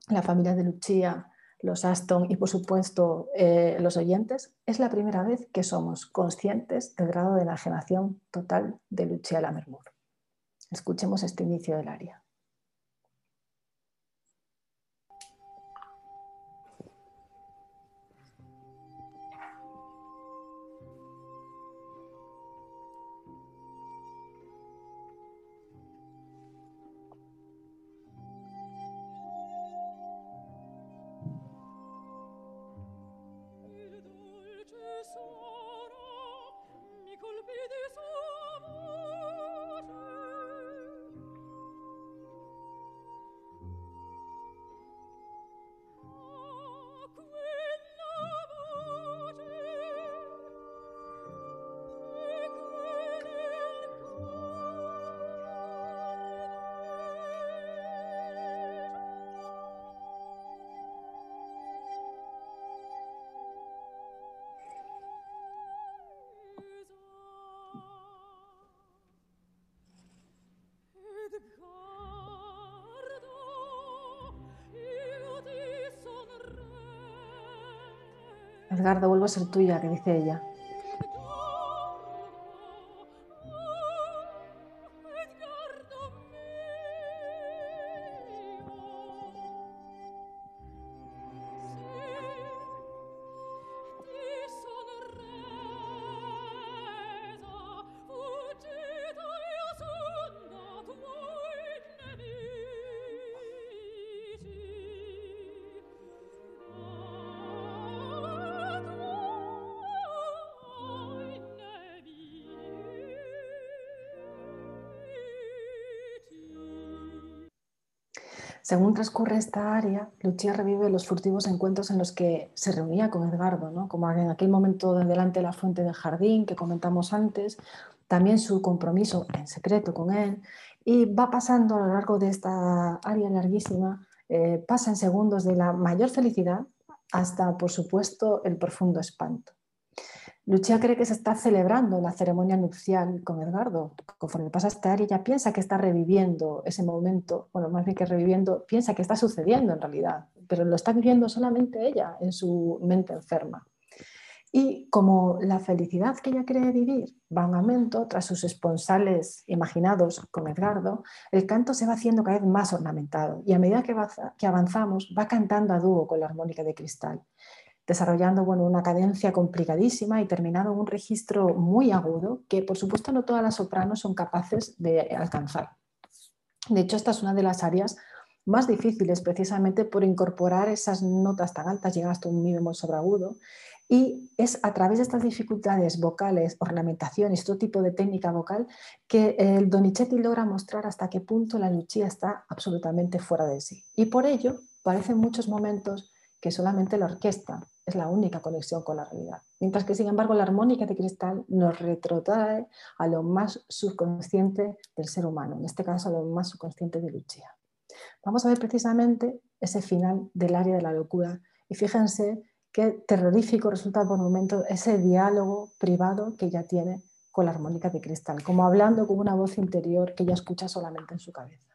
la familia de Lucia, los Aston y por supuesto eh, los oyentes, es la primera vez que somos conscientes del grado de enajenación total de Lucia Lammermoor. Escuchemos este inicio del área. Edgardo, vuelvo a ser tuya, que dice ella. Según transcurre esta área, Lucia revive los furtivos encuentros en los que se reunía con Edgardo, ¿no? como en aquel momento delante de la fuente del jardín que comentamos antes, también su compromiso en secreto con él, y va pasando a lo largo de esta área larguísima, eh, pasa en segundos de la mayor felicidad hasta, por supuesto, el profundo espanto. Lucia cree que se está celebrando la ceremonia nupcial con Edgardo. Conforme pasa esta área, ella piensa que está reviviendo ese momento, bueno, más bien que reviviendo, piensa que está sucediendo en realidad, pero lo está viviendo solamente ella en su mente enferma. Y como la felicidad que ella cree vivir va en aumento tras sus esponsales imaginados con Edgardo, el canto se va haciendo cada vez más ornamentado y a medida que avanzamos va cantando a dúo con la armónica de cristal desarrollando bueno, una cadencia complicadísima y terminando en un registro muy agudo que por supuesto no todas las sopranos son capaces de alcanzar. De hecho, esta es una de las áreas más difíciles precisamente por incorporar esas notas tan altas, llegar hasta un mi bemol sobreagudo, y es a través de estas dificultades vocales, ornamentación y este tipo de técnica vocal que el Donizetti logra mostrar hasta qué punto la Lucia está absolutamente fuera de sí. Y por ello, parecen muchos momentos que solamente la orquesta es la única conexión con la realidad. Mientras que, sin embargo, la armónica de cristal nos retrotrae a lo más subconsciente del ser humano, en este caso a lo más subconsciente de Lucia. Vamos a ver precisamente ese final del área de la locura y fíjense qué terrorífico resulta por momento ese diálogo privado que ella tiene con la armónica de cristal, como hablando con una voz interior que ella escucha solamente en su cabeza.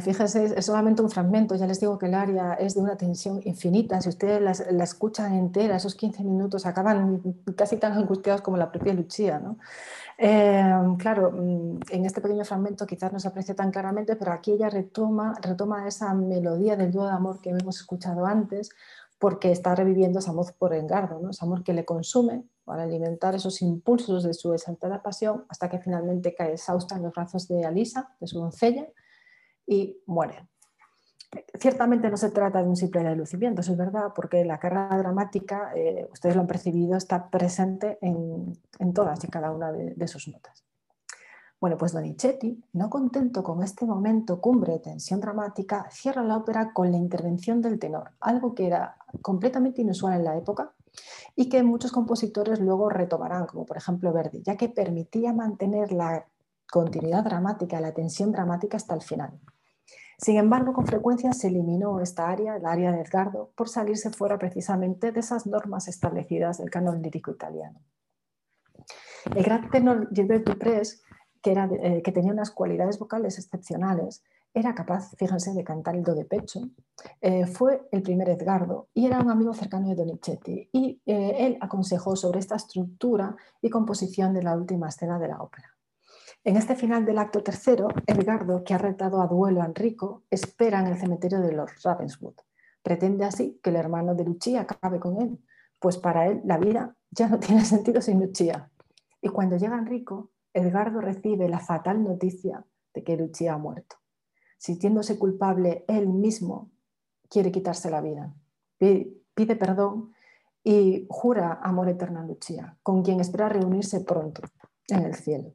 Fíjense, es solamente un fragmento, ya les digo que el área es de una tensión infinita, si ustedes la, escuchan entera, esos 15 minutos acaban casi tan angustiados como la propia Lucía. ¿no? Eh, claro, mm, en este pequeño fragmento quizás no se aprecia tan claramente, pero aquí ella retoma, retoma esa melodía del dúo de amor que hemos escuchado antes, porque está reviviendo ese amor por Engardo, ¿no? ese amor que le consume para alimentar esos impulsos de su exaltada pasión hasta que finalmente cae exhausta en los brazos de Alisa, de su doncella, y muere. Ciertamente no se trata de un simple lucimiento, eso es verdad, porque la carga dramática, eh, ustedes lo han percibido, está presente en, todas y cada una de, sus notas. Bueno, pues Donizetti, no contento con este momento cumbre de tensión dramática, cierra la ópera con la intervención del tenor, algo que era completamente inusual en la época y que muchos compositores luego retomarán, como por ejemplo Verdi, ya que permitía mantener la continuidad dramática, la tensión dramática hasta el final. Sin embargo, con frecuencia se eliminó esta área, el área de Edgardo, por salirse fuera precisamente de esas normas establecidas del canon lírico italiano. El gran tenor Gilbert Duprés, que, eh, tenía unas cualidades vocales excepcionales, era capaz, fíjense, de cantar el do de pecho, eh, fue el primer Edgardo y era un amigo cercano de Donizetti y eh, él aconsejó sobre esta estructura y composición de la última escena de la ópera. En este final del acto tercero, Edgardo, que ha retado a duelo a Enrico, espera en el cementerio de los Ravenswood. Pretende así que el hermano de Lucia acabe con él, pues para él la vida ya no tiene sentido sin Lucia. Y cuando llega Enrico, Edgardo recibe la fatal noticia de que Lucia ha muerto. Sintiéndose culpable, él mismo quiere quitarse la vida. Pide perdón y jura amor eterno a Lucia, con quien espera reunirse pronto en el cielo.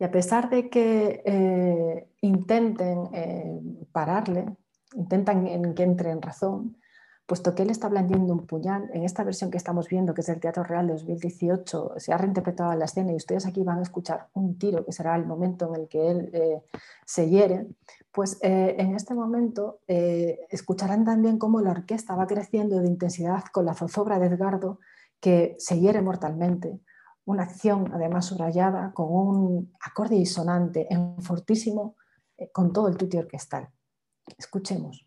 Y a pesar de que eh, intenten eh, pararle, intentan que entre en razón, puesto que él está blandiendo un puñal, en esta versión que estamos viendo, que es del Teatro Real de 2018, se ha reinterpretado la escena y ustedes aquí van a escuchar un tiro, que será el momento en el que él eh, se hiere, pues en este momento escucharán también cómo la orquesta va creciendo de intensidad con la zozobra de Edgardo, que se hiere mortalmente, una acción además subrayada con un acorde disonante en fortísimo eh, con todo el tutti orquestal. Escuchemos.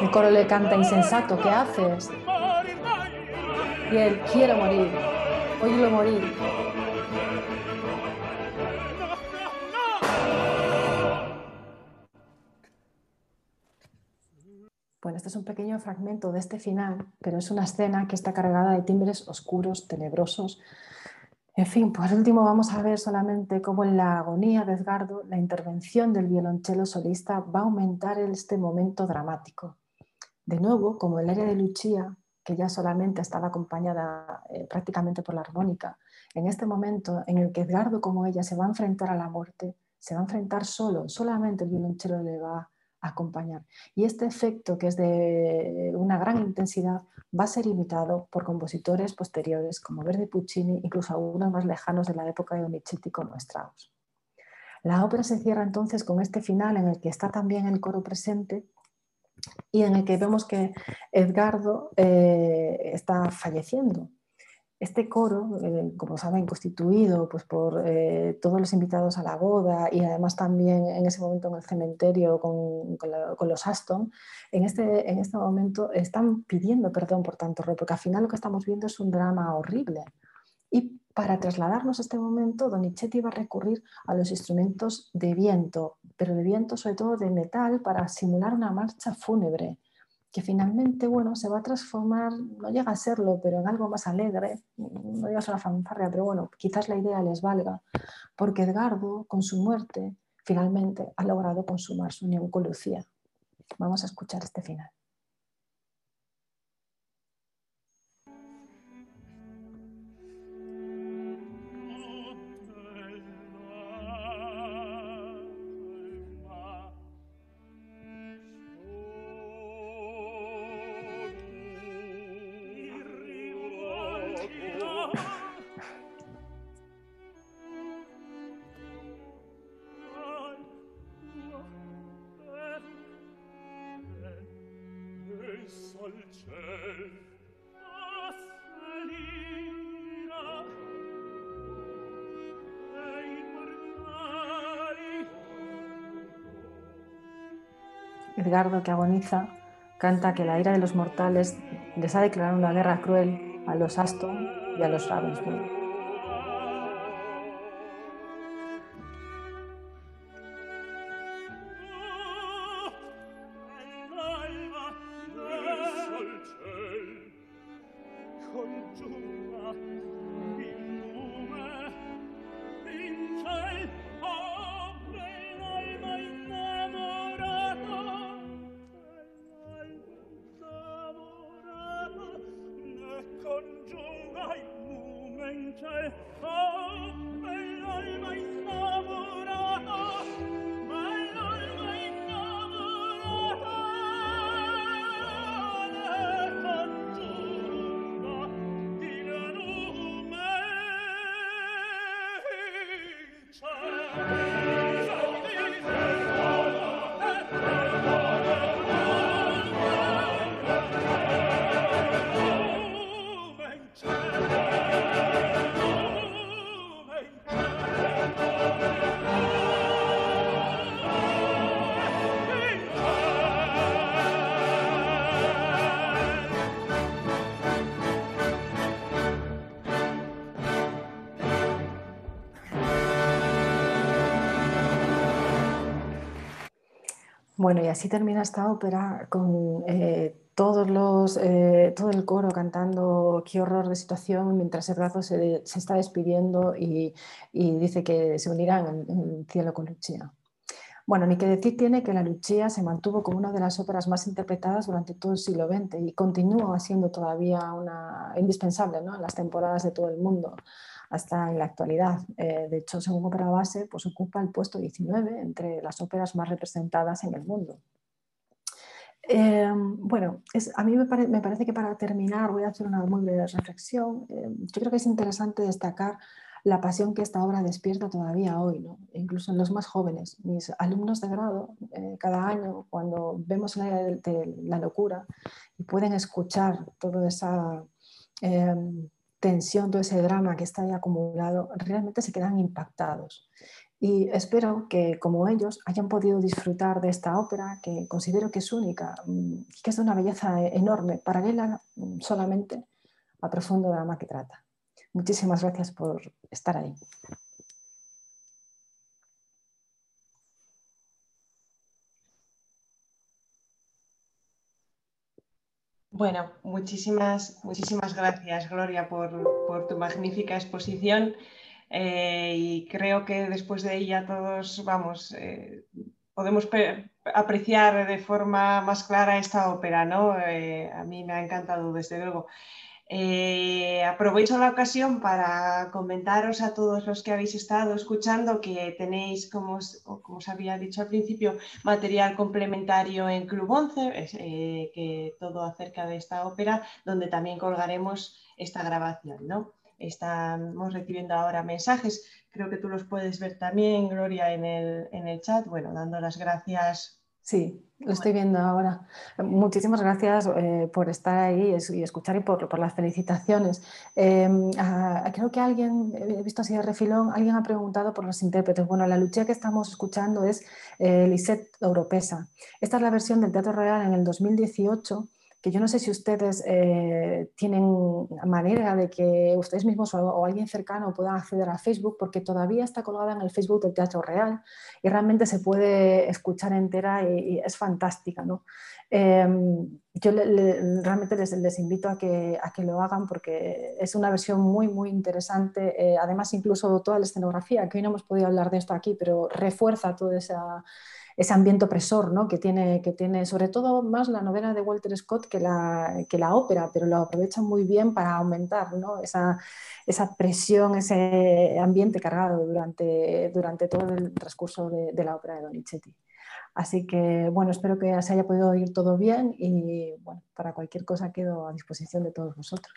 El coro le canta insensato, ¿qué haces? Y él, quiero morir, oílo morir. Bueno, este es un pequeño fragmento de este final, pero es una escena que está cargada de timbres oscuros, tenebrosos. En fin, por último vamos a ver solamente cómo en la agonía de Edgardo la intervención del violonchelo solista va a aumentar este momento dramático. De nuevo, como el área de Lucia, que ya solamente estaba acompañada eh, prácticamente por la armónica, en este momento en el que Edgardo como ella se va a enfrentar a la muerte, se va a enfrentar solo, solamente el violonchelo le va acompañar. Y este efecto, que es de una gran intensidad, va a ser imitado por compositores posteriores como Verdi Puccini, incluso algunos más lejanos de la época de Donizetti como Strauss. La ópera se cierra entonces con este final en el que está también el coro presente y en el que vemos que Edgardo eh, está falleciendo. Este coro, eh, como saben, constituido pues, por eh, todos los invitados a la boda y además también en ese momento en el cementerio con, los Aston, en este, en este momento están pidiendo perdón por tanto error, porque al final lo que estamos viendo es un drama horrible. Y para trasladarnos a este momento, Donizetti va a recurrir a los instrumentos de viento, pero de viento sobre todo de metal, para simular una marcha fúnebre que finalmente bueno, se va a transformar, no llega a serlo, pero en algo más alegre, no digas una fanfarria, pero bueno, quizás la idea les valga, porque Edgardo, con su muerte, finalmente ha logrado consumar su Lucía. Vamos a escuchar este final. Que agoniza, canta que la ira de los mortales les ha declarado una guerra cruel a los Aston y a los Ravenswood. Bueno, y así termina esta ópera con eh, todos los, eh, todo el coro cantando qué horror de situación mientras el se, se está despidiendo y, dice que se unirán en, el cielo con Lucia. Bueno, ni que decir tiene que la Lucia se mantuvo como una de las óperas más interpretadas durante todo el siglo XX y continúa siendo todavía una indispensable en las temporadas de todo el mundo hasta en la actualidad. Eh, de hecho, según Ópera Base, pues ocupa el puesto 19 entre las óperas más representadas en el mundo. Eh, bueno, a mí me, parece que para terminar voy a hacer una muy breve reflexión. Eh, yo creo que es interesante destacar la pasión que esta obra despierta todavía hoy, incluso en los más jóvenes. Mis alumnos de grado, cada año, cuando vemos la, de, la locura y pueden escuchar toda esa tensión, todo ese drama que está ahí acumulado, realmente se quedan impactados. Y espero que, como ellos, hayan podido disfrutar de esta ópera que considero que es única, mm, que es de una belleza enorme, paralela mm, solamente al profundo drama que trata. Muchísimas gracias por estar ahí. Bueno, muchísimas, muchísimas gracias, Gloria, por, tu magnífica exposición. Eh, y creo que después de ella todos, vamos, eh, podemos apreciar de forma más clara esta ópera, ¿no? Eh, a mí me ha encantado, desde luego. Eh, aprovecho la ocasión para comentaros a todos los que habéis estado escuchando que tenéis, como os, había dicho al principio, material complementario en Club 11, eh, que todo acerca de esta ópera, donde también colgaremos esta grabación. estamos recibiendo ahora mensajes. Creo que tú los puedes ver también, Gloria, en el, en el chat. Bueno, dando las gracias Sí, lo estoy viendo ahora. Muchísimas gracias eh, por estar ahí y escuchar y por, las felicitaciones. Em, creo que alguien, he visto así de refilón, alguien ha preguntado por los intérpretes. Bueno, la lucha que estamos escuchando es eh, Lisette Europesa. Esta es la versión del Teatro Real en el 2018 que yo no sé si ustedes eh, tienen manera de que ustedes mismos o, alguien cercano puedan acceder a Facebook, porque todavía está colgada en el Facebook del Teatro Real y realmente se puede escuchar entera y, es fantástica. ¿no? Em, yo realmente les, invito a que, a que, lo hagan porque es una versión muy, muy interesante. Eh, además, incluso toda la escenografía, que hoy no hemos podido hablar de esto aquí, pero refuerza toda esa ese ambiente opresor ¿no? que, tiene, que tiene sobre todo más la novela de Walter Scott que la, que la ópera, pero lo aprovecha muy bien para aumentar ¿no? esa, esa, presión, ese ambiente cargado durante, durante todo el transcurso de, de, la ópera de Donizetti. Así que bueno, espero que se haya podido oír todo bien y bueno, para cualquier cosa quedo a disposición de todos vosotros.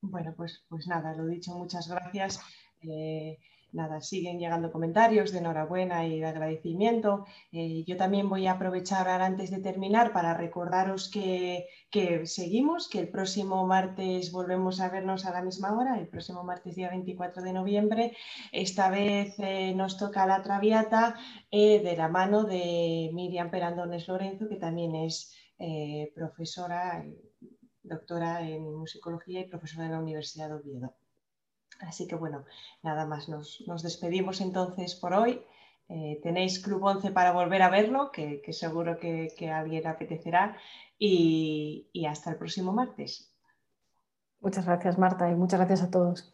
Bueno, pues, pues nada, lo dicho, muchas gracias. Eh, nada, siguen llegando comentarios de enhorabuena y de agradecimiento. Eh, yo también voy a aprovechar ahora antes de terminar para recordaros que, seguimos, que el próximo martes volvemos a vernos a la misma hora, el próximo martes día 24 de noviembre. Esta vez eh, nos toca la Traviata eh, de la mano de Miriam Perandones Lorenzo, que también es profesora, doctora en musicología y profesora de la Universidad de Oviedo. Así que bueno, nada más, nos, despedimos entonces por hoy. Eh, tenéis Club 11 para volver a verlo, que, seguro que, a alguien apetecerá. y hasta el próximo martes. Muchas gracias, Marta, y muchas gracias a todos.